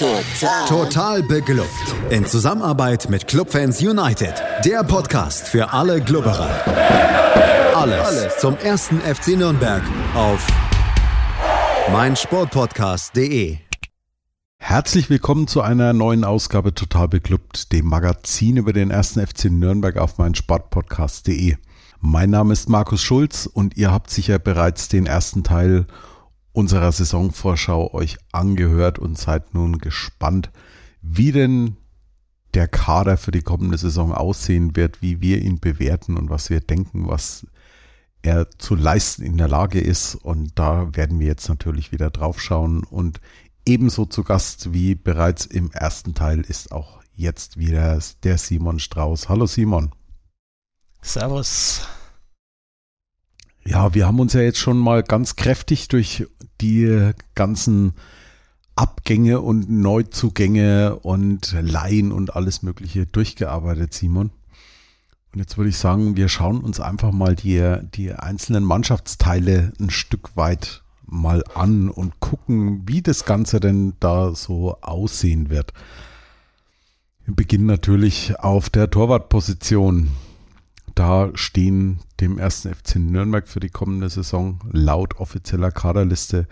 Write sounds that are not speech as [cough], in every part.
Total. Total beglückt. In Zusammenarbeit mit Clubfans United. Der Podcast für alle Glubberer. Alles, Alles zum ersten FC Nürnberg auf meinsportpodcast.de. Herzlich willkommen zu einer neuen Ausgabe Total beglückt, dem Magazin über den ersten FC Nürnberg auf meinsportpodcast.de. Mein Name ist Markus Schulz und ihr habt sicher bereits den ersten Teil unserer Saisonvorschau euch angehört und seid nun gespannt, wie denn der Kader für die kommende Saison aussehen wird, wie wir ihn bewerten und was wir denken, was er zu leisten in der Lage ist. Und da werden wir jetzt natürlich wieder drauf schauen. Und ebenso zu Gast wie bereits im ersten Teil ist auch jetzt wieder der Simon Strauß. Hallo Simon. Servus. Ja, wir haben uns ja jetzt schon mal ganz kräftig durch die ganzen Abgänge und Neuzugänge und Laien und alles Mögliche durchgearbeitet, Simon. Und jetzt würde ich sagen, wir schauen uns einfach mal die, die einzelnen Mannschaftsteile ein Stück weit mal an und gucken, wie das Ganze denn da so aussehen wird. Wir beginnen natürlich auf der Torwartposition. Da stehen dem ersten FC Nürnberg für die kommende Saison laut offizieller Kaderliste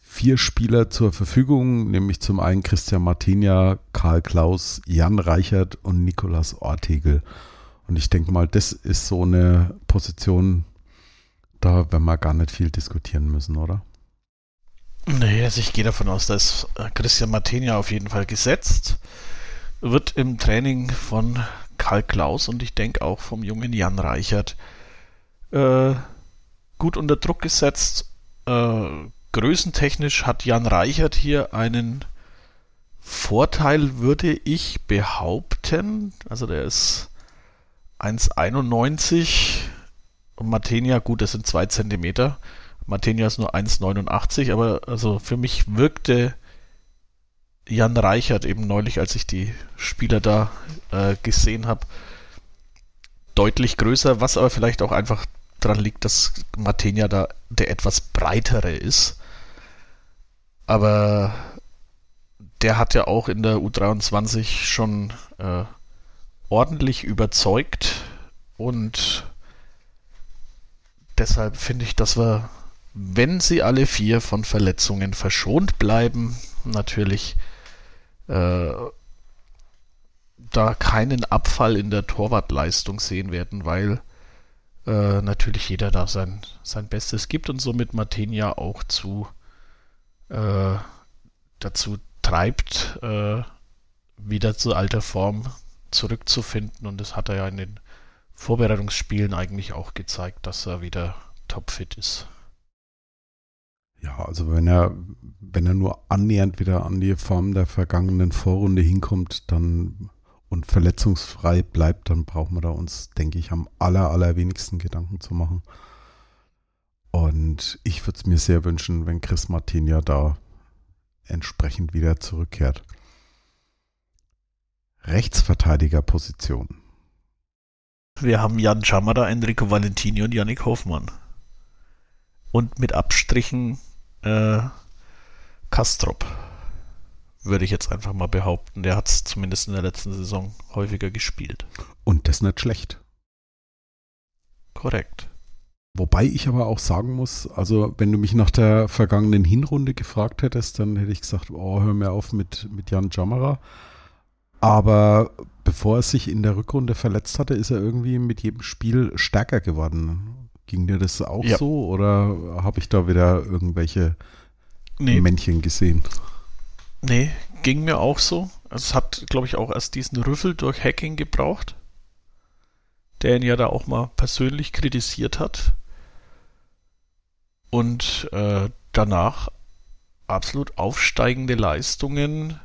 vier Spieler zur Verfügung, nämlich zum einen Christian Martinia, Karl Klaus, Jan Reichert und Nikolas Ortegel. Und ich denke mal, das ist so eine Position, da werden wir gar nicht viel diskutieren müssen, oder? Nee, also ich gehe davon aus, dass Christian Martinia auf jeden Fall gesetzt wird im Training von Karl Klaus und ich denke auch vom jungen Jan Reichert äh, gut unter Druck gesetzt. Äh, größentechnisch hat Jan Reichert hier einen Vorteil, würde ich behaupten. Also der ist 1,91 und Matenia, gut, das sind 2 cm. Matenia ist nur 1,89, aber also für mich wirkte Jan Reichert eben neulich, als ich die Spieler da äh, gesehen habe, deutlich größer, was aber vielleicht auch einfach daran liegt, dass Matenia da der etwas breitere ist. Aber der hat ja auch in der U23 schon äh, ordentlich überzeugt und deshalb finde ich, dass wir, wenn sie alle vier von Verletzungen verschont bleiben, natürlich äh, da keinen Abfall in der Torwartleistung sehen werden, weil äh, natürlich jeder da sein, sein Bestes gibt und somit Martinia auch zu äh, dazu treibt, äh, wieder zu alter Form zurückzufinden. Und das hat er ja in den Vorbereitungsspielen eigentlich auch gezeigt, dass er wieder topfit ist. Ja, also wenn er, wenn er nur annähernd wieder an die Form der vergangenen Vorrunde hinkommt, dann und verletzungsfrei bleibt, dann brauchen wir da uns, denke ich, am aller, allerwenigsten Gedanken zu machen. Und ich würde es mir sehr wünschen, wenn Chris Martin ja da entsprechend wieder zurückkehrt. Rechtsverteidigerposition. Wir haben Jan Schamada, Enrico Valentini und Yannick Hoffmann. Und mit Abstrichen äh, Kastrop. Würde ich jetzt einfach mal behaupten. Der hat es zumindest in der letzten Saison häufiger gespielt. Und das nicht schlecht. Korrekt. Wobei ich aber auch sagen muss, also wenn du mich nach der vergangenen Hinrunde gefragt hättest, dann hätte ich gesagt, oh, hör mir auf mit, mit Jan Jammerer. Aber bevor er sich in der Rückrunde verletzt hatte, ist er irgendwie mit jedem Spiel stärker geworden. Ging dir das auch ja. so oder habe ich da wieder irgendwelche nee. Männchen gesehen? Nee, ging mir auch so. Es hat, glaube ich, auch erst diesen Rüffel durch Hacking gebraucht, der ihn ja da auch mal persönlich kritisiert hat. Und äh, danach absolut aufsteigende Leistungen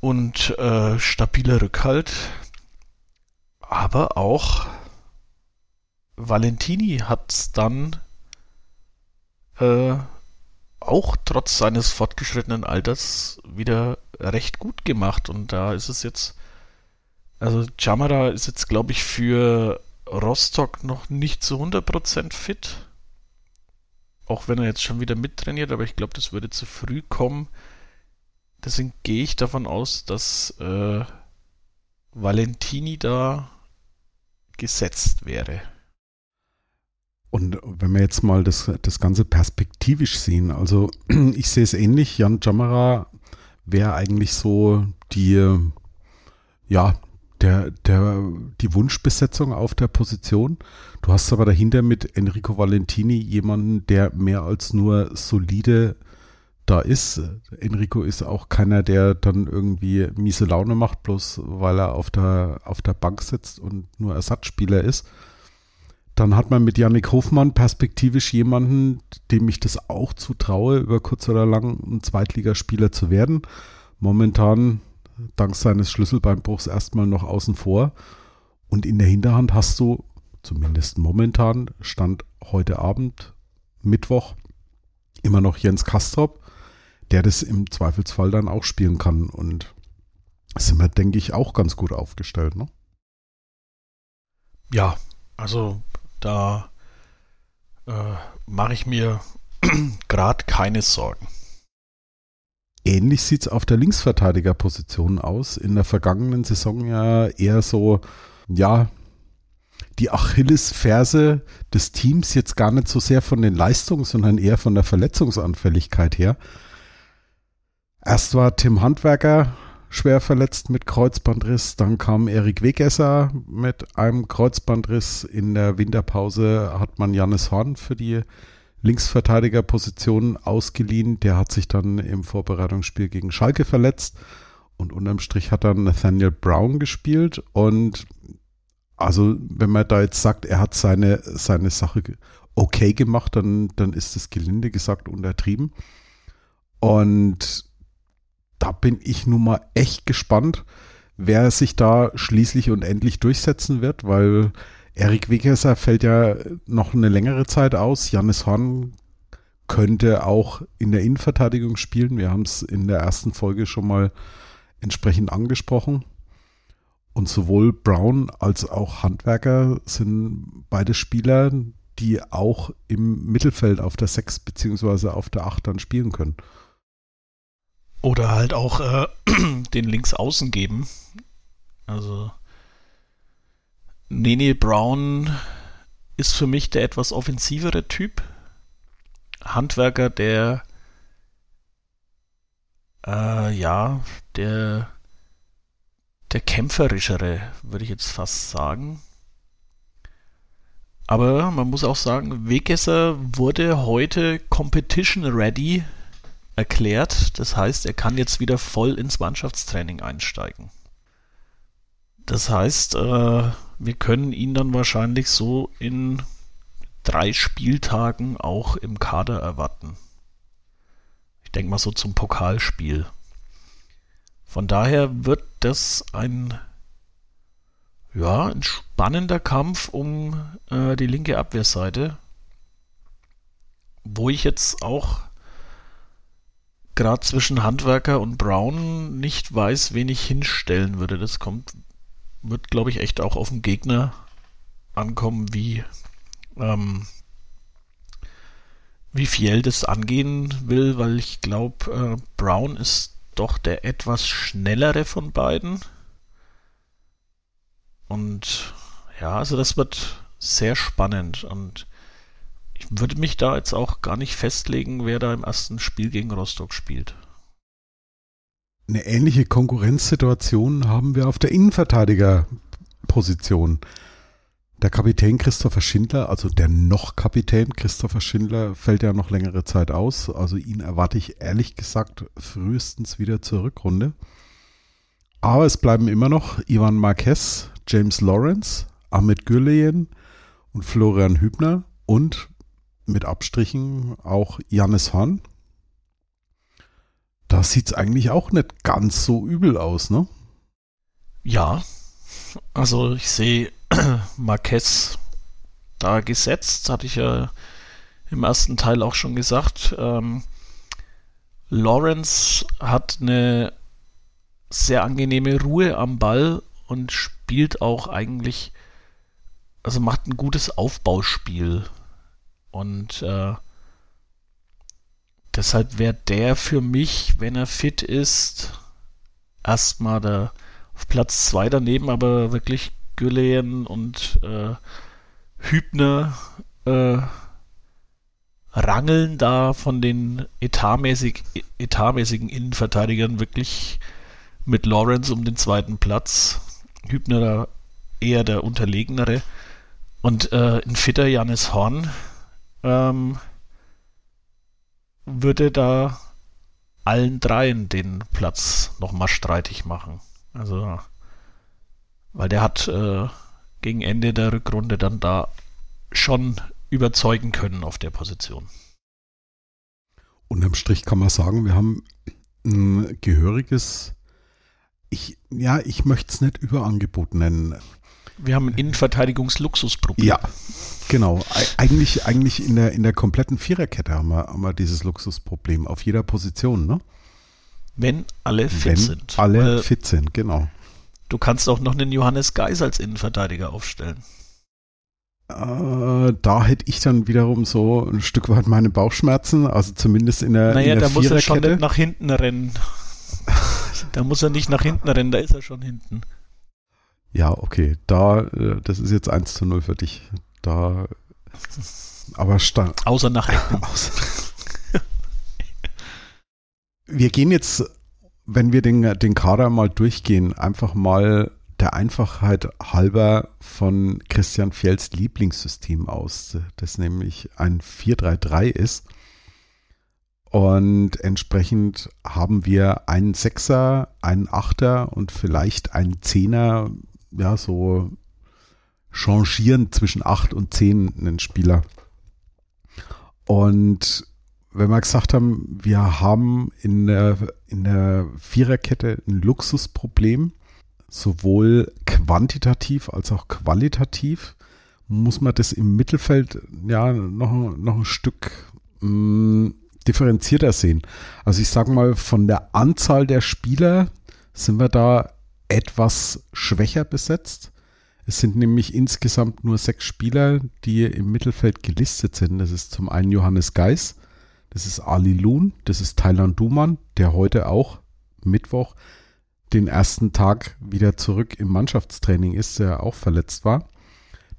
und äh, stabiler Rückhalt, aber auch Valentini hat es dann äh, auch trotz seines fortgeschrittenen Alters wieder recht gut gemacht. Und da ist es jetzt, also Jamara ist jetzt, glaube ich, für Rostock noch nicht zu 100% fit. Auch wenn er jetzt schon wieder mittrainiert, aber ich glaube, das würde zu früh kommen. Deswegen gehe ich davon aus, dass äh, Valentini da gesetzt wäre. Und wenn wir jetzt mal das, das Ganze perspektivisch sehen, also [clears throat] ich sehe es ähnlich, Jan Jamara wäre eigentlich so die, ja, der, der, die Wunschbesetzung auf der Position. Du hast aber dahinter mit Enrico Valentini jemanden, der mehr als nur solide da ist. Enrico ist auch keiner, der dann irgendwie miese Laune macht, bloß weil er auf der, auf der Bank sitzt und nur Ersatzspieler ist. Dann hat man mit Yannick Hofmann perspektivisch jemanden, dem ich das auch zutraue, über kurz oder lang ein Zweitligaspieler zu werden. Momentan, dank seines Schlüsselbeinbruchs, erstmal noch außen vor. Und in der Hinterhand hast du, zumindest momentan, Stand heute Abend, Mittwoch, immer noch Jens Kastrop, der das im Zweifelsfall dann auch spielen kann. Und sind wir, denke ich, auch ganz gut aufgestellt, ne? Ja, also da äh, mache ich mir [clears throat] gerade keine Sorgen. Ähnlich sieht es auf der Linksverteidigerposition aus. In der vergangenen Saison ja eher so, ja, die Achillesferse des Teams jetzt gar nicht so sehr von den Leistungen, sondern eher von der Verletzungsanfälligkeit her. Erst war Tim Handwerker schwer verletzt mit Kreuzbandriss, dann kam Erik Wegesser mit einem Kreuzbandriss. In der Winterpause hat man Jannis Horn für die Linksverteidigerposition ausgeliehen. Der hat sich dann im Vorbereitungsspiel gegen Schalke verletzt und unterm Strich hat dann Nathaniel Brown gespielt und also wenn man da jetzt sagt, er hat seine, seine Sache okay gemacht, dann, dann ist es gelinde gesagt untertrieben. Und da bin ich nun mal echt gespannt, wer sich da schließlich und endlich durchsetzen wird, weil Erik Wegesser fällt ja noch eine längere Zeit aus. Janis Horn könnte auch in der Innenverteidigung spielen. Wir haben es in der ersten Folge schon mal entsprechend angesprochen. Und sowohl Brown als auch Handwerker sind beide Spieler, die auch im Mittelfeld auf der 6 beziehungsweise auf der 8 dann spielen können. Oder halt auch äh, [clears throat] den Linksaußen geben. Also Nene Brown ist für mich der etwas offensivere Typ. Handwerker, der äh, ja, der der kämpferischere, würde ich jetzt fast sagen. Aber man muss auch sagen, Wegesser wurde heute Competition Ready erklärt. Das heißt, er kann jetzt wieder voll ins Mannschaftstraining einsteigen. Das heißt, äh, wir können ihn dann wahrscheinlich so in drei Spieltagen auch im Kader erwarten. Ich denke mal so zum Pokalspiel. Von daher wird das ein ja, ein spannender Kampf um äh, die linke Abwehrseite, wo ich jetzt auch gerade zwischen Handwerker und Brown nicht weiß, wen ich hinstellen würde. Das kommt, wird, glaube ich, echt auch auf den Gegner ankommen, wie, ähm, wie Fiel das angehen will, weil ich glaube, äh, Brown ist doch der etwas schnellere von beiden. Und ja, also das wird sehr spannend und ich würde mich da jetzt auch gar nicht festlegen, wer da im ersten Spiel gegen Rostock spielt. Eine ähnliche Konkurrenzsituation haben wir auf der Innenverteidigerposition. Der Kapitän Christopher Schindler, also der noch Kapitän Christopher Schindler, fällt ja noch längere Zeit aus. Also ihn erwarte ich ehrlich gesagt frühestens wieder zur Rückrunde. Aber es bleiben immer noch Ivan Marquez, James Lawrence, Ahmed Gürleyen und Florian Hübner und mit Abstrichen auch Jannis Hahn. Da sieht es eigentlich auch nicht ganz so übel aus, ne? Ja, also ich sehe [clears throat] Marquez da gesetzt, hatte ich ja im ersten Teil auch schon gesagt. Ähm, Lawrence hat eine sehr angenehme Ruhe am Ball und spielt auch eigentlich, also macht ein gutes Aufbauspiel. Und äh, deshalb wäre der für mich, wenn er fit ist, erstmal der auf Platz 2 daneben, aber wirklich Gülen und äh, Hübner äh, rangeln da von den etatmäßig, etatmäßigen Innenverteidigern wirklich mit Lawrence um den zweiten Platz. Hübner da eher der unterlegenere. Und äh, ein fitter Janis Horn ähm, würde da allen dreien den Platz nochmal streitig machen. Also, weil der hat äh, gegen Ende der Rückrunde dann da schon überzeugen können auf der Position. Unterm Strich kann man sagen, wir haben ein gehöriges, ich, ja, ich möchte es nicht Überangebot nennen. Wir haben ein Innenverteidigungsluxusproblem. Ja, genau. Eigentlich, eigentlich in der, in der kompletten Viererkette haben wir, haben wir dieses Luxusproblem auf jeder Position, ne? Wenn alle fit Wenn sind. alle Weil fit sind, genau. Du kannst auch noch einen Johannes Geis als Innenverteidiger aufstellen. Äh, da hätte ich dann wiederum so ein Stück weit meine Bauchschmerzen, also zumindest in der, Naja, in der da muss er schon nicht nach hinten rennen. [laughs] da muss er nicht nach hinten rennen, da ist er schon hinten. Ja, okay, da, äh, das ist jetzt 1 zu 0 für dich. Da, aber sta Außer nach. [laughs] Wir gehen jetzt, wenn wir den, den Kader mal durchgehen, einfach mal der Einfachheit halber von Christian Fjells Lieblingssystem aus, das nämlich ein 4-3-3 ist. Und entsprechend haben wir einen Sechser, einen Achter und vielleicht einen Zehner, ja, so changieren zwischen 8 und 10 einen Spieler. Und wenn wir gesagt haben, wir haben in der, in der Viererkette ein Luxusproblem, sowohl quantitativ als auch qualitativ, muss man das im Mittelfeld ja noch, noch ein Stück mh, differenzierter sehen. Also ich sage mal, von der Anzahl der Spieler sind wir da etwas schwächer besetzt. Es sind nämlich insgesamt nur sechs Spieler, die im Mittelfeld gelistet sind. Das ist zum einen Johannes Geis, das ist Ali Loon, das ist Thailand Duman, der heute auch Mittwoch den ersten Tag wieder zurück im Mannschaftstraining ist, der auch verletzt war.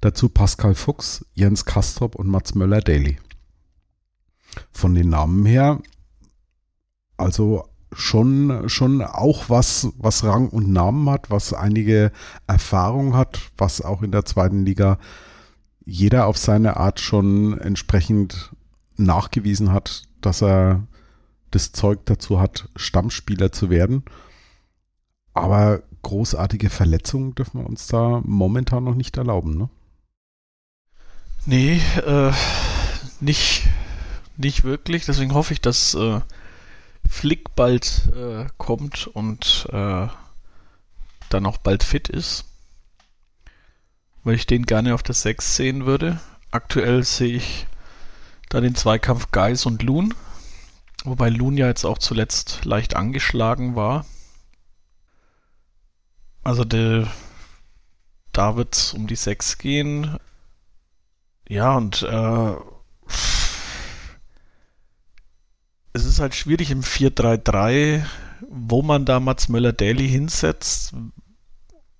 Dazu Pascal Fuchs, Jens Kastrop und Mats Möller-Daly. Von den Namen her, also schon, schon auch was, was Rang und Namen hat, was einige Erfahrung hat, was auch in der zweiten Liga jeder auf seine Art schon entsprechend nachgewiesen hat, dass er das Zeug dazu hat, Stammspieler zu werden. Aber großartige Verletzungen dürfen wir uns da momentan noch nicht erlauben, ne? Nee, äh, nicht, nicht wirklich. Deswegen hoffe ich, dass äh, Flick bald äh, kommt und äh, dann auch bald fit ist. Weil ich den gerne auf der 6 sehen würde. Aktuell sehe ich da den Zweikampf Geis und Loon. Wobei Loon ja jetzt auch zuletzt leicht angeschlagen war. Also der, da wird es um die 6 gehen. Ja, und äh, es ist halt schwierig im 4-3-3, wo man da Mats Möller-Daly hinsetzt.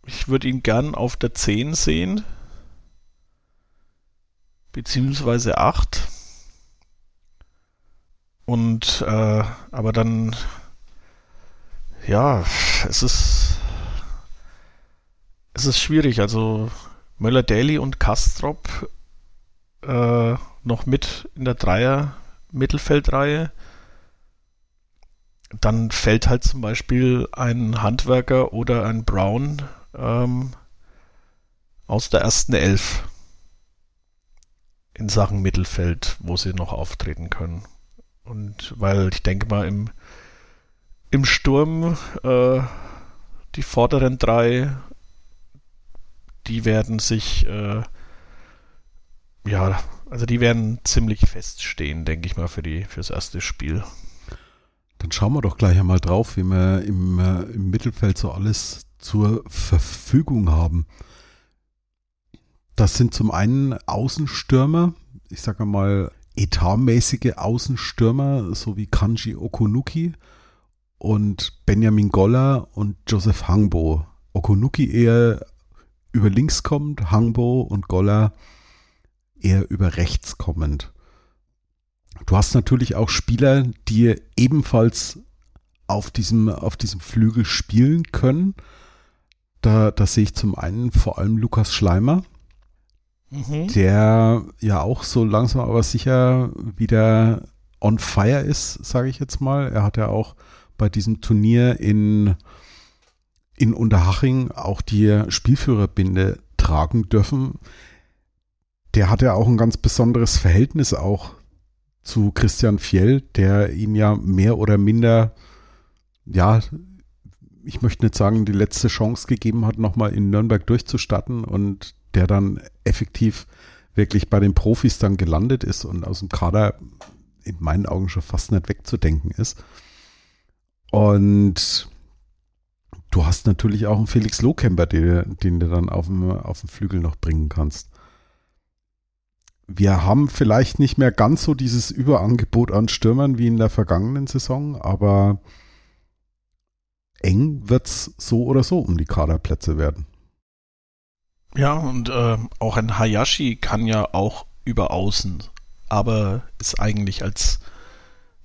Ich würde ihn gern auf der 10 sehen. Beziehungsweise 8. Und, äh, aber dann, ja, es ist, es ist schwierig. Also Möller-Daly und Kastrop äh, noch mit in der Dreier-Mittelfeldreihe. Dann fällt halt zum Beispiel ein Handwerker oder ein Brown ähm, aus der ersten Elf in Sachen Mittelfeld, wo sie noch auftreten können. Und weil ich denke mal, im, im Sturm äh, die vorderen drei, die werden sich äh, ja, also die werden ziemlich feststehen, denke ich mal, für die fürs erste Spiel. Dann schauen wir doch gleich einmal drauf, wie wir im, äh, im Mittelfeld so alles zur Verfügung haben. Das sind zum einen Außenstürmer, ich sage mal etatmäßige Außenstürmer, so wie Kanji Okunuki und Benjamin Goller und Joseph Hangbo. Okunuki eher über links kommt, Hangbo und Goller eher über rechts kommend. Du hast natürlich auch Spieler, die ebenfalls auf diesem, auf diesem Flügel spielen können. Da, da sehe ich zum einen vor allem Lukas Schleimer, mhm. der ja auch so langsam aber sicher wieder on fire ist, sage ich jetzt mal. Er hat ja auch bei diesem Turnier in, in Unterhaching auch die Spielführerbinde tragen dürfen. Der hat ja auch ein ganz besonderes Verhältnis auch zu Christian Fjell, der ihn ja mehr oder minder, ja, ich möchte nicht sagen, die letzte Chance gegeben hat, nochmal in Nürnberg durchzustatten und der dann effektiv wirklich bei den Profis dann gelandet ist und aus dem Kader in meinen Augen schon fast nicht wegzudenken ist. Und du hast natürlich auch einen Felix Lohkemper, den, den du dann auf dem, auf dem Flügel noch bringen kannst wir haben vielleicht nicht mehr ganz so dieses Überangebot an Stürmern wie in der vergangenen Saison, aber eng wird es so oder so um die Kaderplätze werden. Ja, und äh, auch ein Hayashi kann ja auch über außen, aber ist eigentlich als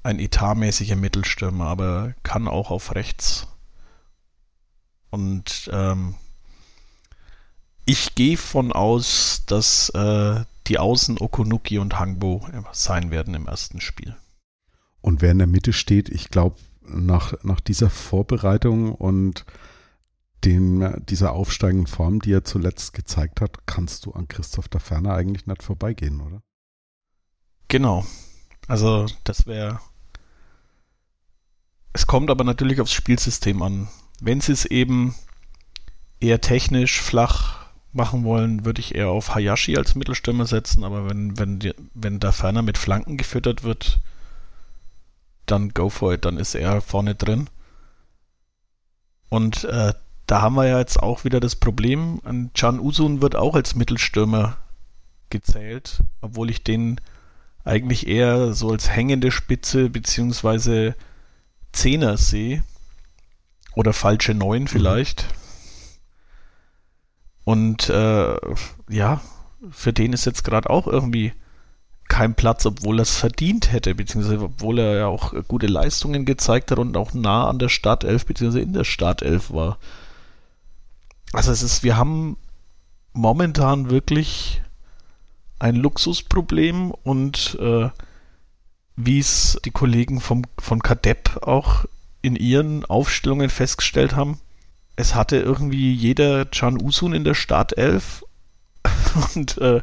ein etatmäßiger Mittelstürmer, aber kann auch auf rechts. Und ähm, ich gehe von aus, dass äh, die Außen Okunuki und Hangbo sein werden im ersten Spiel. Und wer in der Mitte steht, ich glaube, nach, nach dieser Vorbereitung und dem, dieser aufsteigenden Form, die er zuletzt gezeigt hat, kannst du an Christoph da Ferner eigentlich nicht vorbeigehen, oder? Genau. Also das wäre. Es kommt aber natürlich aufs Spielsystem an. Wenn sie es eben eher technisch flach machen wollen, würde ich eher auf Hayashi als Mittelstürmer setzen, aber wenn, wenn, die, wenn da ferner mit Flanken gefüttert wird, dann go for it, dann ist er vorne drin. Und äh, da haben wir ja jetzt auch wieder das Problem, Can Usun wird auch als Mittelstürmer gezählt, obwohl ich den eigentlich eher so als hängende Spitze beziehungsweise Zehner sehe. Oder falsche Neun mhm. vielleicht. Mhm. Und äh, ja, für den ist jetzt gerade auch irgendwie kein Platz, obwohl er es verdient hätte, beziehungsweise obwohl er ja auch gute Leistungen gezeigt hat und auch nah an der Startelf, beziehungsweise in der Startelf war. Also es ist, wir haben momentan wirklich ein Luxusproblem und äh, wie es die Kollegen vom, von Kadepp auch in ihren Aufstellungen festgestellt haben, es hatte irgendwie jeder Can Usun in der Startelf [laughs] und äh,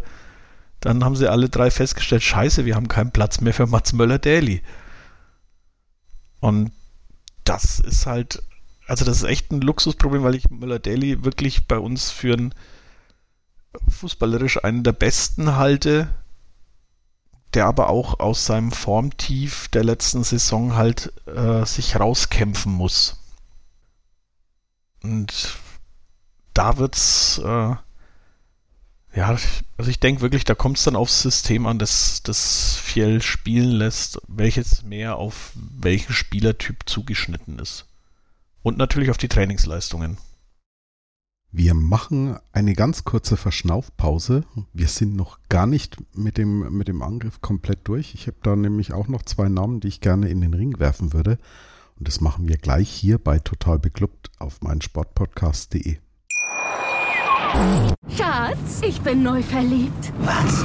dann haben sie alle drei festgestellt, scheiße, wir haben keinen Platz mehr für Mats Möller-Daly. Und das ist halt, also das ist echt ein Luxusproblem, weil ich Möller-Daly wirklich bei uns für einen fußballerisch einen der besten halte, der aber auch aus seinem Formtief der letzten Saison halt äh, sich rauskämpfen muss. Und da wird's, äh, ja, also ich denke wirklich, da kommt es dann aufs System an, das das Fjell spielen lässt, welches mehr auf welchen Spielertyp zugeschnitten ist. Und natürlich auf die Trainingsleistungen. Wir machen eine ganz kurze Verschnaufpause. Wir sind noch gar nicht mit dem, mit dem Angriff komplett durch. Ich habe da nämlich auch noch zwei Namen, die ich gerne in den Ring werfen würde. Und das machen wir gleich hier bei Total Beklubbt auf meinsportpodcast.de. Schatz, ich bin neu verliebt. Was?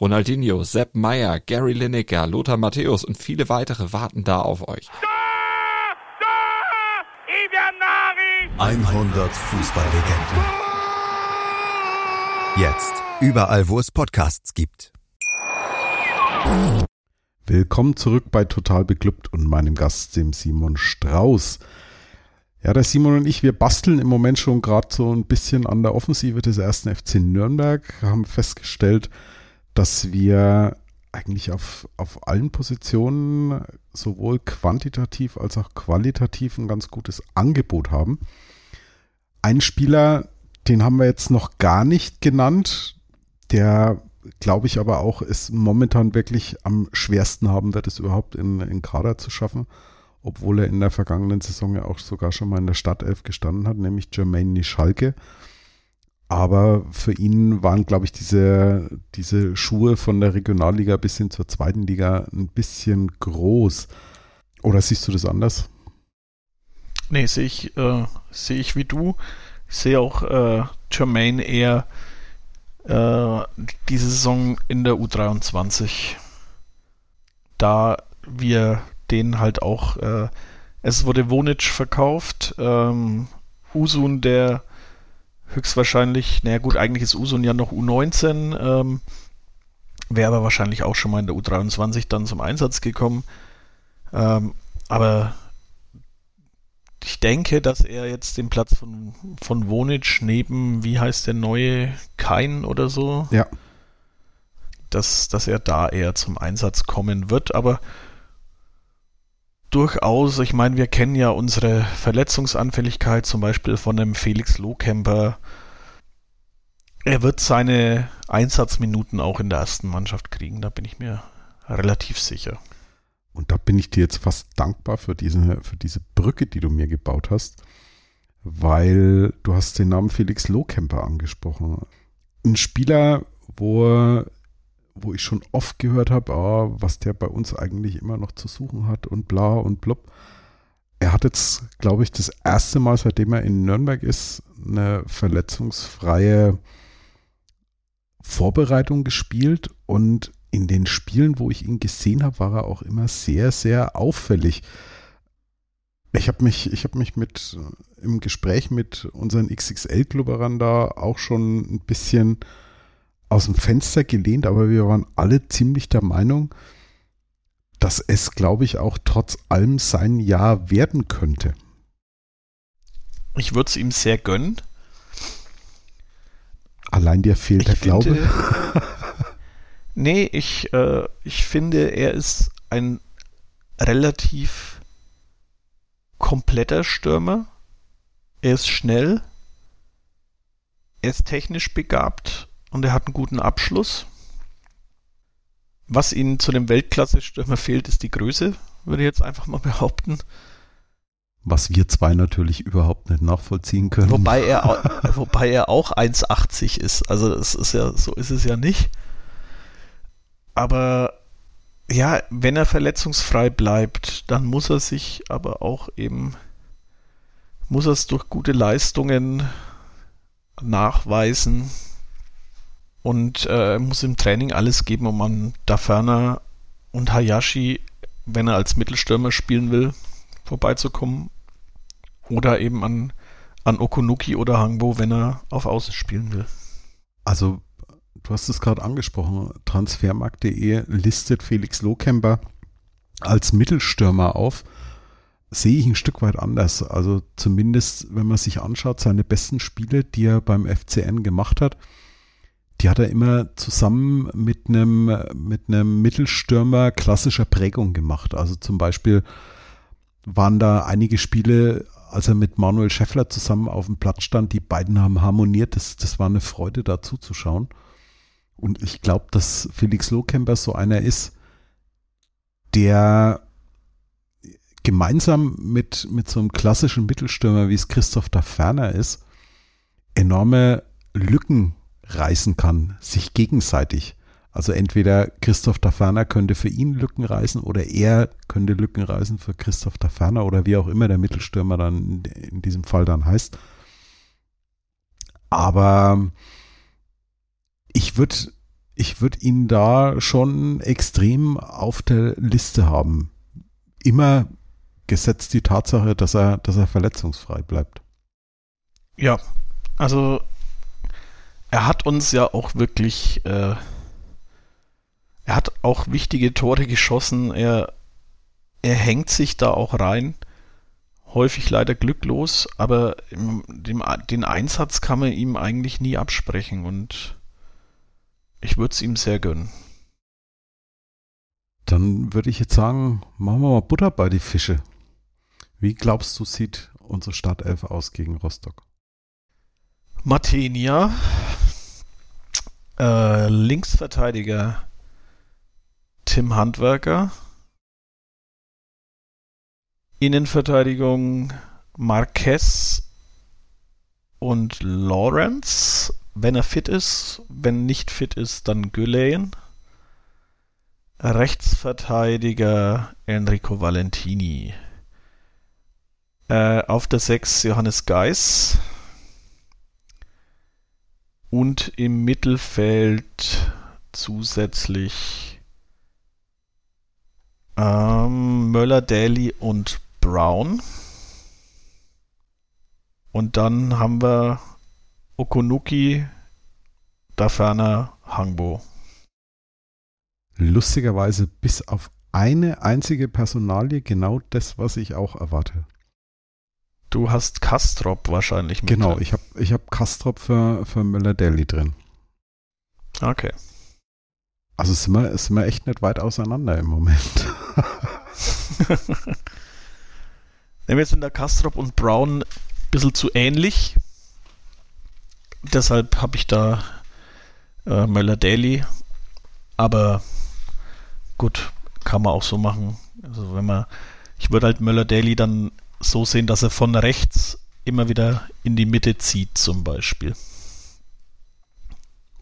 Ronaldinho, Sepp Meyer, Gary Lineker, Lothar Matthäus und viele weitere warten da auf euch. 100 Fußballlegenden Jetzt. Überall, wo es Podcasts gibt. Willkommen zurück bei Total Beklubbt und meinem Gast, dem Simon Strauß. Ja, der Simon und ich, wir basteln im Moment schon gerade so ein bisschen an der Offensive des ersten FC Nürnberg, haben festgestellt, dass wir eigentlich auf, auf allen Positionen sowohl quantitativ als auch qualitativ ein ganz gutes Angebot haben. Ein Spieler, den haben wir jetzt noch gar nicht genannt, der glaube ich aber auch, es momentan wirklich am schwersten haben wird, es überhaupt in, in Kader zu schaffen, obwohl er in der vergangenen Saison ja auch sogar schon mal in der Startelf gestanden hat, nämlich Jermaine Nischalke. Aber für ihn waren, glaube ich, diese, diese Schuhe von der Regionalliga bis hin zur zweiten Liga ein bisschen groß. Oder siehst du das anders? Nee, sehe ich, äh, sehe ich wie du. Ich sehe auch äh, Jermaine eher äh, diese Saison in der U23. Da wir den halt auch, äh, es wurde Wonic verkauft, ähm, Usun, der höchstwahrscheinlich, naja gut, eigentlich ist Usun ja noch U19, ähm, wäre aber wahrscheinlich auch schon mal in der U23 dann zum Einsatz gekommen. Ähm, aber ich denke, dass er jetzt den Platz von, von Wonic neben, wie heißt der neue, Kein oder so? Ja. Dass, dass er da eher zum Einsatz kommen wird, aber durchaus, ich meine, wir kennen ja unsere Verletzungsanfälligkeit, zum Beispiel von dem Felix Lohkemper. Er wird seine Einsatzminuten auch in der ersten Mannschaft kriegen, da bin ich mir relativ sicher. Und da bin ich dir jetzt fast dankbar für diese, für diese Brücke, die du mir gebaut hast, weil du hast den Namen Felix Lohkemper angesprochen. Ein Spieler, wo, wo ich schon oft gehört habe, oh, was der bei uns eigentlich immer noch zu suchen hat und bla und blub. Er hat jetzt, glaube ich, das erste Mal, seitdem er in Nürnberg ist, eine verletzungsfreie Vorbereitung gespielt und in den Spielen, wo ich ihn gesehen habe, war er auch immer sehr, sehr auffällig. Ich habe mich, ich habe mich mit im Gespräch mit unseren XXL-Klubberern da auch schon ein bisschen aus dem Fenster gelehnt, aber wir waren alle ziemlich der Meinung, dass es, glaube ich, auch trotz allem sein Jahr werden könnte. Ich würde es ihm sehr gönnen. Allein dir fehlt der Glaube. [laughs] Nee, ich, äh, ich finde, er ist ein relativ kompletter Stürmer. Er ist schnell. Er ist technisch begabt und er hat einen guten Abschluss. Was ihnen zu dem Weltklasse-Stürmer fehlt, ist die Größe, würde ich jetzt einfach mal behaupten. Was wir zwei natürlich überhaupt nicht nachvollziehen können. Wobei er, [laughs] wobei er auch 1,80 ist. Also das ist ja, so ist es ja nicht. Aber ja, wenn er verletzungsfrei bleibt, dann muss er sich aber auch eben, muss er es durch gute Leistungen nachweisen und äh, muss im Training alles geben, um an Dafana und Hayashi, wenn er als Mittelstürmer spielen will, vorbeizukommen. Oder eben an, an Okunuki oder Hangbo, wenn er auf Außen spielen will. Also du hast es gerade angesprochen, transfermarkt.de listet Felix Lohkemper als Mittelstürmer auf. Sehe ich ein Stück weit anders. Also zumindest, wenn man sich anschaut, seine besten Spiele, die er beim FCN gemacht hat, die hat er immer zusammen mit einem, mit einem Mittelstürmer klassischer Prägung gemacht. Also zum Beispiel waren da einige Spiele, als er mit Manuel Scheffler zusammen auf dem Platz stand, die beiden haben harmoniert. Das, das war eine Freude, da zuzuschauen. Und ich glaube, dass Felix Lohkemper so einer ist, der gemeinsam mit, mit so einem klassischen Mittelstürmer, wie es Christoph da Ferner ist, enorme Lücken reißen kann, sich gegenseitig. Also entweder Christoph da Ferner könnte für ihn Lücken reißen oder er könnte Lücken reißen für Christoph da Ferner oder wie auch immer der Mittelstürmer dann in diesem Fall dann heißt. Aber ich würde ich würde ihn da schon extrem auf der Liste haben. Immer gesetzt die Tatsache, dass er, dass er verletzungsfrei bleibt. Ja, also er hat uns ja auch wirklich, äh, er hat auch wichtige Tore geschossen. Er, er hängt sich da auch rein. Häufig leider glücklos, aber im, dem, den Einsatz kann man ihm eigentlich nie absprechen und ich würde es ihm sehr gönnen. Dann würde ich jetzt sagen, machen wir mal Butter bei die Fische. Wie glaubst du, sieht unsere Startelf aus gegen Rostock? Matenia, äh, Linksverteidiger Tim Handwerker, Innenverteidigung Marquez und Lawrence, wenn er fit ist. Wenn nicht fit ist, dann Güleyen. Rechtsverteidiger Enrico Valentini. Äh, auf der 6 Johannes Geis. Und im Mittelfeld zusätzlich ähm, Möller, Daly und Brown. Und dann haben wir Okonuki, da ferner Hangbo. Lustigerweise bis auf eine einzige Personalie genau das, was ich auch erwarte. Du hast Kastrop wahrscheinlich mit. Genau, ich habe ich hab Kastrop für, für Müller-Daly drin. Okay. Also sind wir, sind wir echt nicht weit auseinander im Moment. [laughs] Nehmen wir sind der Kastrop und Brown ein bisschen zu ähnlich. Deshalb habe ich da äh, Möller Daily. Aber gut, kann man auch so machen. Also wenn man, ich würde halt Möller Daily dann so sehen, dass er von rechts immer wieder in die Mitte zieht, zum Beispiel.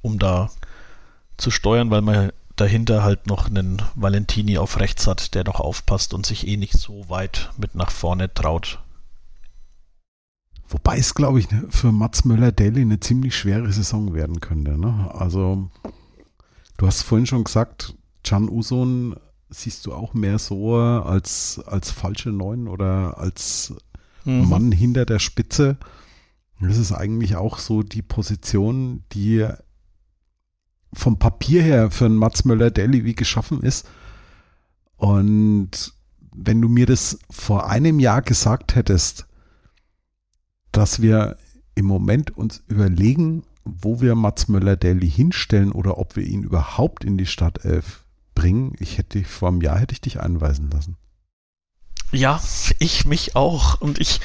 Um da zu steuern, weil man dahinter halt noch einen Valentini auf rechts hat, der noch aufpasst und sich eh nicht so weit mit nach vorne traut. Wobei es, glaube ich, für Mats Möller-Daly eine ziemlich schwere Saison werden könnte. Ne? Also, du hast vorhin schon gesagt, Can Uson siehst du auch mehr so als, als falsche Neun oder als mhm. Mann hinter der Spitze. Das ist eigentlich auch so die Position, die vom Papier her für einen Mats Möller-Daly wie geschaffen ist. Und wenn du mir das vor einem Jahr gesagt hättest, dass wir im Moment uns überlegen, wo wir Mats Möller-Daly hinstellen oder ob wir ihn überhaupt in die Startelf bringen, ich hätte vor einem Jahr hätte ich dich einweisen lassen. Ja, ich mich auch. Und ich,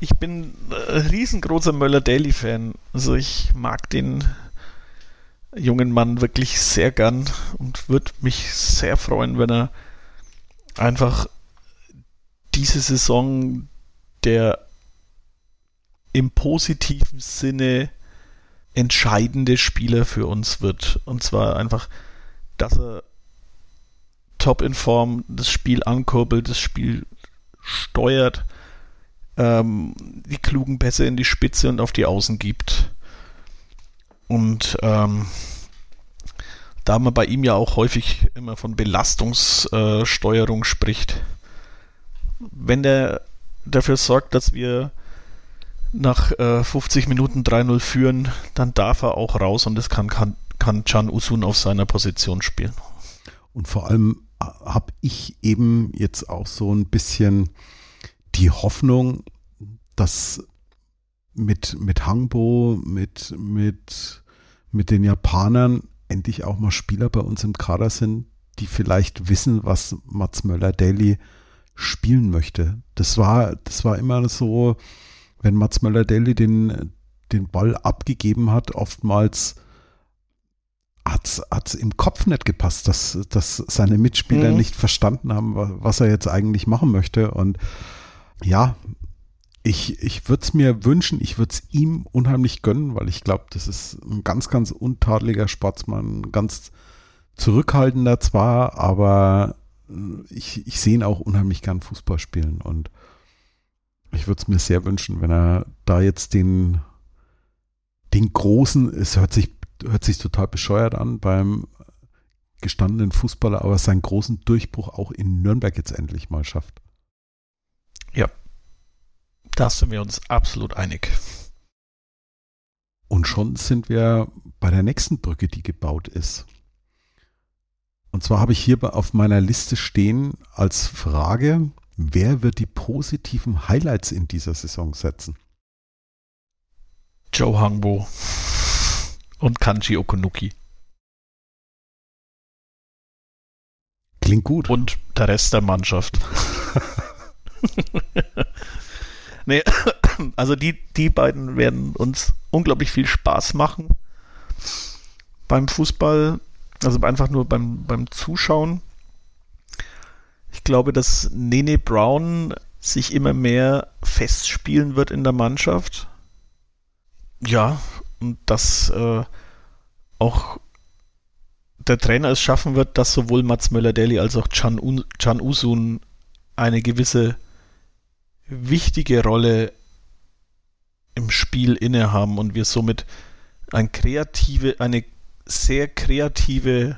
ich bin ein riesengroßer Möller-Daly-Fan. Also ich mag den jungen Mann wirklich sehr gern und würde mich sehr freuen, wenn er einfach diese Saison der im positiven Sinne entscheidende Spieler für uns wird. Und zwar einfach, dass er top in Form das Spiel ankurbelt, das Spiel steuert, ähm, die klugen Pässe in die Spitze und auf die Außen gibt. Und ähm, da man bei ihm ja auch häufig immer von Belastungssteuerung äh, spricht, wenn der dafür sorgt, dass wir nach äh, 50 Minuten 3-0 führen, dann darf er auch raus und das kann, kann, kann Can Usun auf seiner Position spielen. Und vor allem habe ich eben jetzt auch so ein bisschen die Hoffnung, dass mit, mit Hangbo, mit, mit, mit den Japanern endlich auch mal Spieler bei uns im Kader sind, die vielleicht wissen, was Mats Möller-Daly spielen möchte. Das war, das war immer so, wenn Mats Möller-Daly den, den Ball abgegeben hat, oftmals hat es im Kopf nicht gepasst, dass, dass seine Mitspieler mhm. nicht verstanden haben, was er jetzt eigentlich machen möchte. Und ja, ich, ich würde es mir wünschen, ich würde es ihm unheimlich gönnen, weil ich glaube, das ist ein ganz, ganz untadeliger Sportsmann, ganz zurückhaltender zwar, aber ich, ich sehe ihn auch unheimlich gern Fußball spielen und ich würde es mir sehr wünschen, wenn er da jetzt den, den großen, es hört sich, hört sich total bescheuert an beim gestandenen Fußballer, aber seinen großen Durchbruch auch in Nürnberg jetzt endlich mal schafft. Ja, da sind wir uns absolut einig. Und schon sind wir bei der nächsten Brücke, die gebaut ist. Und zwar habe ich hier auf meiner Liste stehen als Frage, wer wird die positiven Highlights in dieser Saison setzen? Joe Hangbo und Kanji Okunuki. Klingt gut. Und der Rest der Mannschaft. [laughs] nee, [coughs] also die, die beiden werden uns unglaublich viel Spaß machen beim Fußball, also einfach nur beim, beim Zuschauen. Ich glaube, dass Nene Brown sich immer mehr festspielen wird in der Mannschaft. Ja, und dass äh, auch der Trainer es schaffen wird, dass sowohl Mats Möller-Deli als auch Can, Can Usun eine gewisse wichtige Rolle im Spiel innehaben und wir somit ein kreative, eine sehr kreative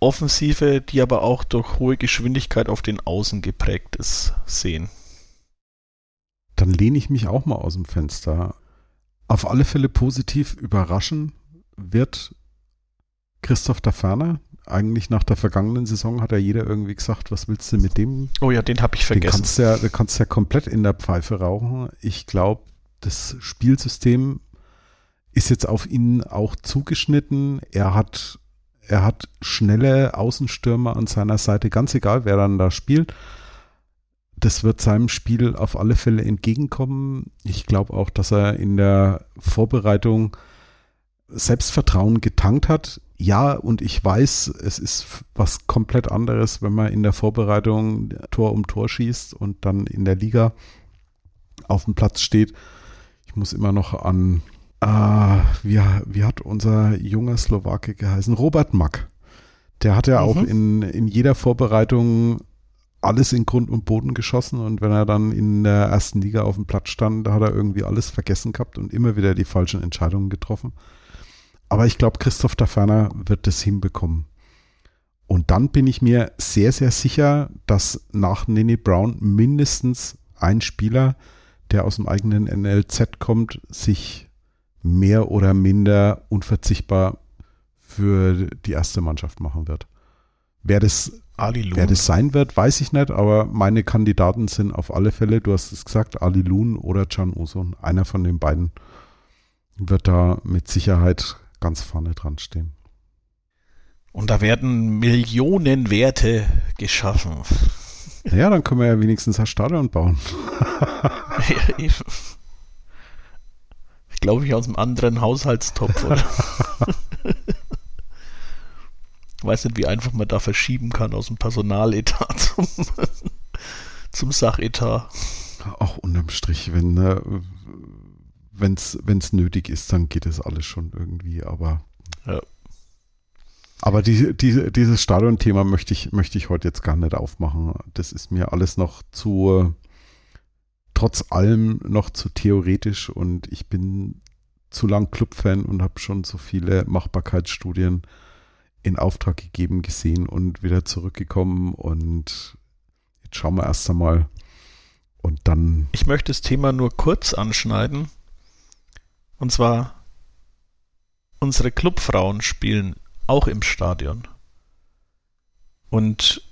Offensive, die aber auch durch hohe Geschwindigkeit auf den Außen geprägt ist, sehen. Dann lehne ich mich auch mal aus dem Fenster. Auf alle Fälle positiv überraschen wird Christoph da Ferner. Eigentlich nach der vergangenen Saison hat ja jeder irgendwie gesagt, was willst du mit dem? Oh ja, den habe ich vergessen. Den kannst ja, du kannst ja komplett in der Pfeife rauchen. Ich glaube, das Spielsystem ist jetzt auf ihn auch zugeschnitten. Er hat, er hat schnelle Außenstürmer an seiner Seite, ganz egal, wer dann da spielt. Das wird seinem Spiel auf alle Fälle entgegenkommen. Ich glaube auch, dass er in der Vorbereitung Selbstvertrauen getankt hat. Ja, und ich weiß, es ist was komplett anderes, wenn man in der Vorbereitung Tor um Tor schießt und dann in der Liga auf dem Platz steht. Ich muss immer noch an, äh, wie, wie hat unser junger Slowake geheißen? Robert Mack. Der hat ja mhm. auch in, in jeder Vorbereitung alles in Grund und Boden geschossen und wenn er dann in der ersten Liga auf dem Platz stand, da hat er irgendwie alles vergessen gehabt und immer wieder die falschen Entscheidungen getroffen. Aber ich glaube, Christoph da Ferner wird das hinbekommen. Und dann bin ich mir sehr, sehr sicher, dass nach Nene Brown mindestens ein Spieler, der aus dem eigenen NLZ kommt, sich mehr oder minder unverzichtbar für die erste Mannschaft machen wird. Wer das, wer das sein wird, weiß ich nicht, aber meine Kandidaten sind auf alle Fälle, du hast es gesagt, Ali Lun oder Can Usun. Einer von den beiden wird da mit Sicherheit ganz vorne dran stehen. Und da werden Millionen Werte geschaffen. Ja, dann können wir ja wenigstens ein Stadion bauen. [laughs] ja, ich glaube ich aus einem anderen Haushaltstopf, oder? [laughs] weiß nicht, wie einfach man da verschieben kann aus dem Personaletat [laughs] zum, zum Sachetat. Auch unterm Strich, wenn, ne, wenn es nötig ist, dann geht es alles schon irgendwie, aber. Ja. Aber die, die, dieses Stadion-Thema möchte ich, möchte ich heute jetzt gar nicht aufmachen. Das ist mir alles noch zu, trotz allem noch zu theoretisch und ich bin zu lang Clubfan und habe schon so viele Machbarkeitsstudien in Auftrag gegeben, gesehen und wieder zurückgekommen und jetzt schauen wir erst einmal und dann. Ich möchte das Thema nur kurz anschneiden. Und zwar, unsere Clubfrauen spielen auch im Stadion. Und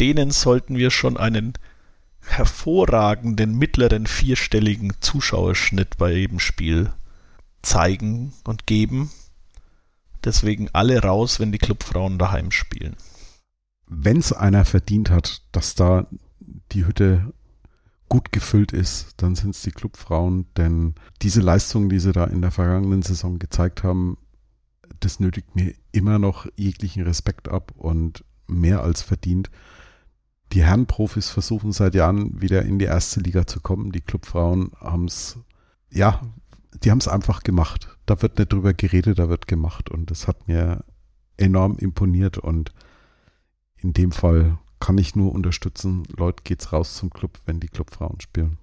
denen sollten wir schon einen hervorragenden mittleren vierstelligen Zuschauerschnitt bei jedem Spiel zeigen und geben. Deswegen alle raus, wenn die Clubfrauen daheim spielen. Wenn es einer verdient hat, dass da die Hütte gut gefüllt ist, dann sind es die Clubfrauen, denn diese Leistungen, die sie da in der vergangenen Saison gezeigt haben, das nötigt mir immer noch jeglichen Respekt ab und mehr als verdient. Die Herrenprofis versuchen seit Jahren wieder in die erste Liga zu kommen. Die Clubfrauen haben es, ja, die haben es einfach gemacht. Da wird nicht drüber geredet, da wird gemacht und das hat mir enorm imponiert und in dem Fall kann ich nur unterstützen. Leute, geht's raus zum Club, wenn die Clubfrauen spielen.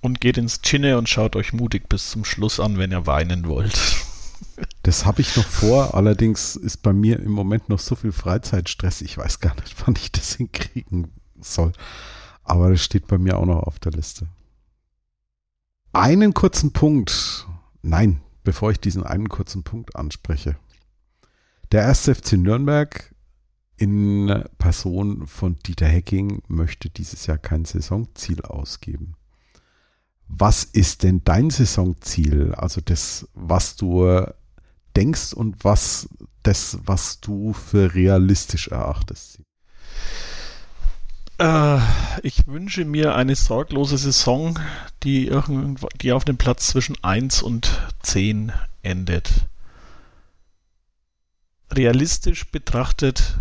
Und geht ins Chinne und schaut euch mutig bis zum Schluss an, wenn ihr weinen wollt. [laughs] Das habe ich noch vor, allerdings ist bei mir im Moment noch so viel Freizeitstress, ich weiß gar nicht, [laughs] wann ich das hinkriegen soll. Aber das steht bei mir auch noch auf der Liste. Einen kurzen Punkt, nein, bevor ich diesen einen kurzen Punkt anspreche. Der erste FC Nürnberg in Person von Dieter Hecking möchte dieses Jahr kein Saisonziel ausgeben. Was ist denn dein Saisonziel? Also das, was du denkst und was das, was du für realistisch erachtest? Äh, ich wünsche mir eine sorglose Saison, die, die auf dem Platz zwischen 1 und 10 endet. Realistisch betrachtet,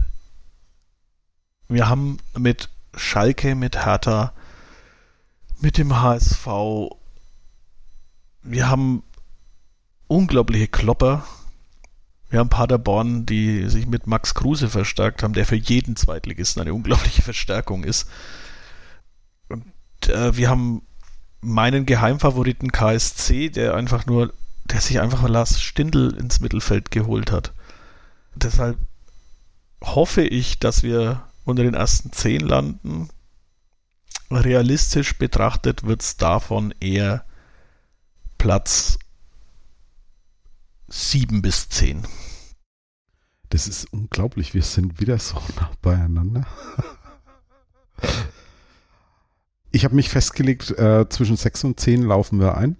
wir haben mit Schalke, mit Hertha, mit dem HSV, wir haben unglaubliche Klopper. Wir haben Paderborn, die sich mit Max Kruse verstärkt haben, der für jeden Zweitligisten eine unglaubliche Verstärkung ist. Und äh, wir haben meinen Geheimfavoriten KSC, der einfach nur, der sich einfach Lars Stindl ins Mittelfeld geholt hat. Deshalb hoffe ich, dass wir unter den ersten zehn landen. Realistisch betrachtet wird es davon eher Platz 7 bis 10. Das ist unglaublich. Wir sind wieder so [laughs] nah beieinander. Ich habe mich festgelegt, äh, zwischen 6 und 10 laufen wir ein,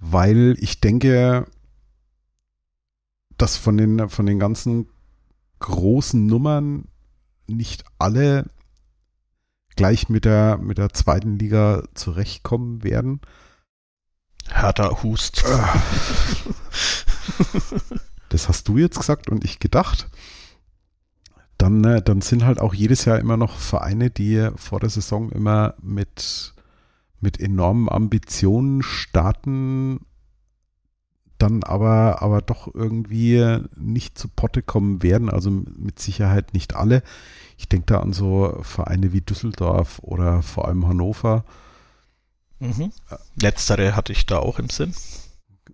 weil ich denke, dass von den, von den ganzen großen Nummern nicht alle gleich mit der, mit der zweiten Liga zurechtkommen werden. Hertha Hust. [laughs] das hast du jetzt gesagt und ich gedacht. Dann, äh, dann sind halt auch jedes Jahr immer noch Vereine, die vor der Saison immer mit, mit enormen Ambitionen starten, dann aber, aber doch irgendwie nicht zu Potte kommen werden. Also mit Sicherheit nicht alle. Ich denke da an so Vereine wie Düsseldorf oder vor allem Hannover. Mhm. Letztere hatte ich da auch im Sinn.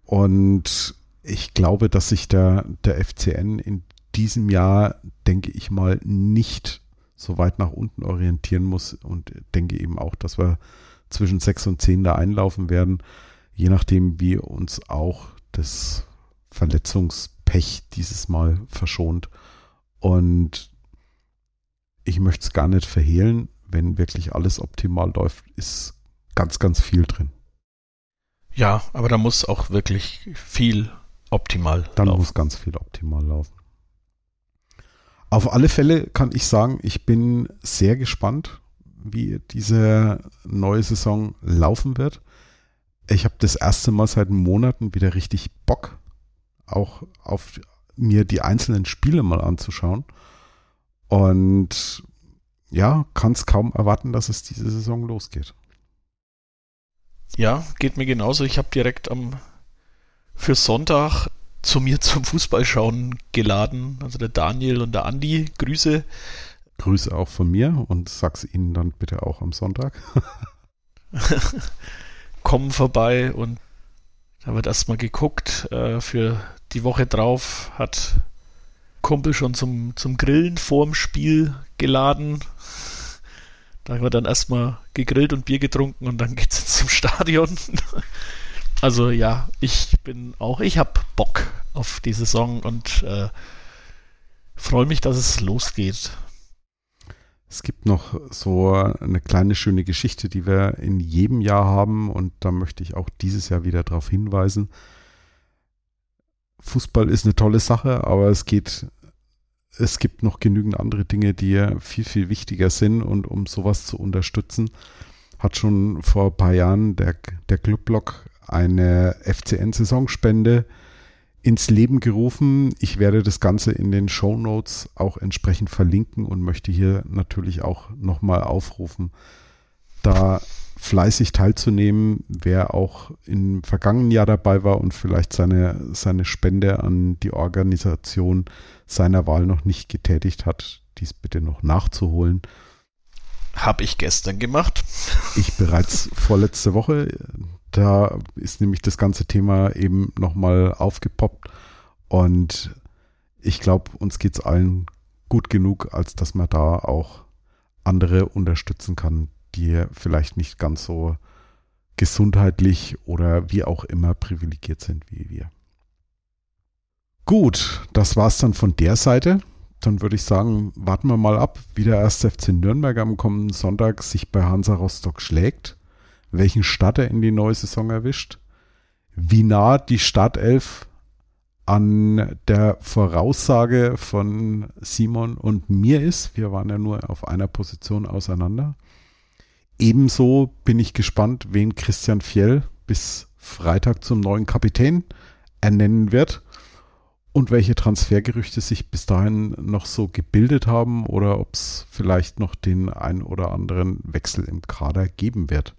Und ich glaube, dass sich der, der FCN in diesem Jahr, denke ich mal, nicht so weit nach unten orientieren muss und denke eben auch, dass wir zwischen 6 und 10 da einlaufen werden, je nachdem, wie uns auch das Verletzungspech dieses Mal verschont. Und ich möchte es gar nicht verhehlen, wenn wirklich alles optimal läuft, ist ganz, ganz viel drin. Ja, aber da muss auch wirklich viel optimal Dann laufen. muss ganz viel optimal laufen. Auf alle Fälle kann ich sagen, ich bin sehr gespannt, wie diese neue Saison laufen wird. Ich habe das erste Mal seit Monaten wieder richtig Bock, auch auf mir die einzelnen Spiele mal anzuschauen. Und ja, kann es kaum erwarten, dass es diese Saison losgeht. Ja, geht mir genauso. Ich habe direkt am für Sonntag zu mir [laughs] zum Fußballschauen geladen. Also der Daniel und der Andi. Grüße. Grüße auch von mir und sag's ihnen dann bitte auch am Sonntag. [laughs] Kommen vorbei und da wird erstmal geguckt. Äh, für die Woche drauf hat Kumpel schon zum, zum Grillen vorm Spiel geladen. Da wird dann erstmal gegrillt und Bier getrunken und dann geht's zum Stadion. [laughs] Also ja, ich bin auch, ich habe Bock auf die Saison und äh, freue mich, dass es losgeht. Es gibt noch so eine kleine schöne Geschichte, die wir in jedem Jahr haben und da möchte ich auch dieses Jahr wieder darauf hinweisen. Fußball ist eine tolle Sache, aber es geht, es gibt noch genügend andere Dinge, die viel, viel wichtiger sind und um sowas zu unterstützen, hat schon vor ein paar Jahren der, der Clubblock eine FCN-Saisonspende ins Leben gerufen. Ich werde das Ganze in den Show Notes auch entsprechend verlinken und möchte hier natürlich auch nochmal aufrufen, da fleißig teilzunehmen, wer auch im vergangenen Jahr dabei war und vielleicht seine, seine Spende an die Organisation seiner Wahl noch nicht getätigt hat, dies bitte noch nachzuholen. Habe ich gestern gemacht. [laughs] Ich bereits vorletzte Woche. Da ist nämlich das ganze Thema eben nochmal aufgepoppt. Und ich glaube, uns geht es allen gut genug, als dass man da auch andere unterstützen kann, die vielleicht nicht ganz so gesundheitlich oder wie auch immer privilegiert sind wie wir. Gut, das war's dann von der Seite. Dann würde ich sagen, warten wir mal ab, wie der 1. FC Nürnberg am kommenden Sonntag sich bei Hansa Rostock schlägt, welchen Start er in die neue Saison erwischt, wie nah die Startelf an der Voraussage von Simon und mir ist. Wir waren ja nur auf einer Position auseinander. Ebenso bin ich gespannt, wen Christian Fjell bis Freitag zum neuen Kapitän ernennen wird und welche Transfergerüchte sich bis dahin noch so gebildet haben oder ob es vielleicht noch den ein oder anderen Wechsel im Kader geben wird.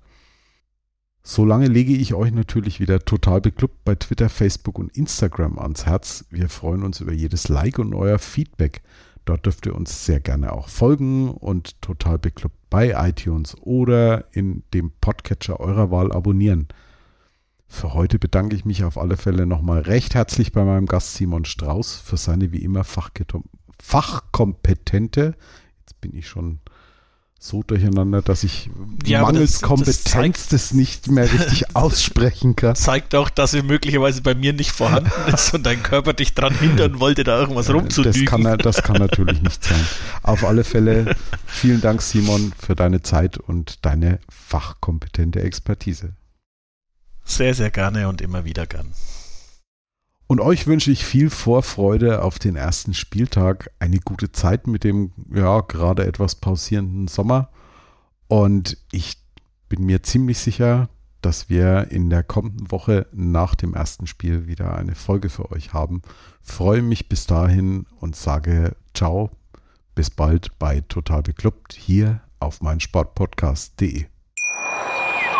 Solange lege ich euch natürlich wieder total beklubbt bei Twitter, Facebook und Instagram ans Herz. Wir freuen uns über jedes Like und euer Feedback. Dort dürft ihr uns sehr gerne auch folgen und total beklubbt bei iTunes oder in dem Podcatcher eurer Wahl abonnieren. Für heute bedanke ich mich auf alle Fälle nochmal recht herzlich bei meinem Gast Simon Strauß für seine wie immer fachkompetente, jetzt bin ich schon so durcheinander, dass ich ja, mangels das, Kompetenz das, zeigt, das, nicht mehr richtig [laughs] aussprechen kann. Zeigt auch, dass er möglicherweise bei mir nicht vorhanden ist und dein Körper dich daran hindern wollte, da irgendwas rumzudügen. Das kann, das kann natürlich nicht sein. Auf alle Fälle vielen Dank, Simon, für deine Zeit und deine fachkompetente Expertise. Sehr, sehr gerne und immer wieder gern. Und euch wünsche ich viel Vorfreude auf den ersten Spieltag, eine gute Zeit mit dem ja gerade etwas pausierenden Sommer. Und ich bin mir ziemlich sicher, dass wir in der kommenden Woche nach dem ersten Spiel wieder eine Folge für euch haben. Freue mich bis dahin und sage ciao, bis bald bei Total Beklubbt hier auf meinsportpodcast.de.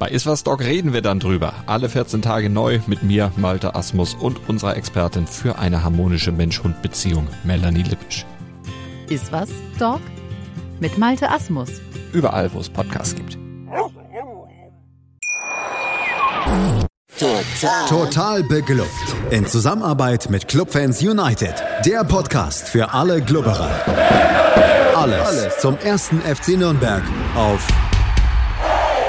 Bei Iswas Dog reden wir dann drüber. Alle 14 Tage neu mit mir, Malte Asmus und unserer Expertin für eine harmonische Mensch-Hund-Beziehung, Melanie Lippisch. Iswas Dog mit Malte Asmus. Überall, wo es Podcasts gibt. Total. Total beglückt. In Zusammenarbeit mit Clubfans United. Der Podcast für alle Glubberer. Alles, Alles zum ersten FC Nürnberg auf